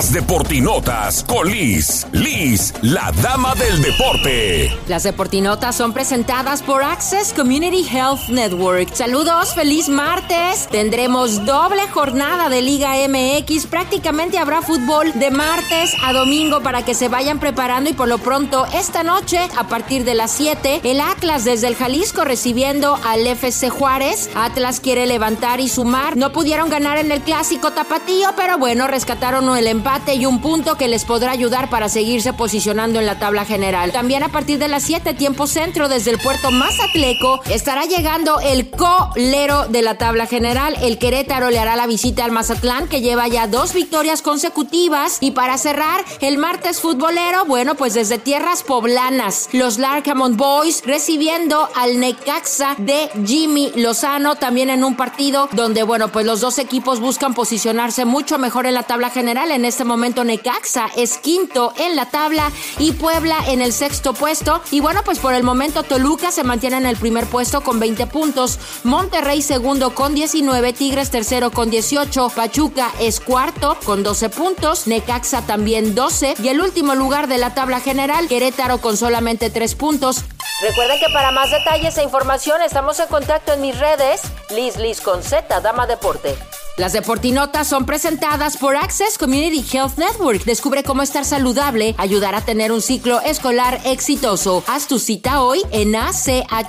Las Deportinotas con Liz. Liz, la dama del deporte. Las Deportinotas son presentadas por Access Community Health Network. Saludos, feliz martes. Tendremos doble jornada de Liga MX. Prácticamente habrá fútbol de martes a domingo para que se vayan preparando y por lo pronto esta noche a partir de las 7 el Atlas desde el Jalisco recibiendo al FC Juárez. Atlas quiere levantar y sumar. No pudieron ganar en el clásico tapatío, pero bueno, rescataron el empate y un punto que les podrá ayudar para seguirse posicionando en la tabla general. También a partir de las 7 tiempo centro desde el puerto Mazatleco estará llegando el colero de la tabla general. El Querétaro le hará la visita al Mazatlán que lleva ya dos victorias consecutivas y para cerrar el martes futbolero, bueno, pues desde tierras poblanas, los Larkamont Boys recibiendo al Necaxa de Jimmy Lozano también en un partido donde, bueno, pues los dos equipos buscan posicionarse mucho mejor en la tabla general. En este momento Necaxa es quinto en la tabla y Puebla en el sexto puesto. Y bueno, pues por el momento Toluca se mantiene en el primer puesto con 20 puntos, Monterrey segundo con 19, Tigres tercero con 18, Pachuca es cuarto con 12 puntos, Necaxa también 12 y el último lugar de la tabla general, Querétaro con solamente 3 puntos. Recuerden que para más detalles e información estamos en contacto en mis redes, Liz Liz con Z, Dama Deporte. Las Deportinotas son presentadas por Access Community Health Network. Descubre cómo estar saludable, ayudar a tener un ciclo escolar exitoso. Haz tu cita hoy en achn.net.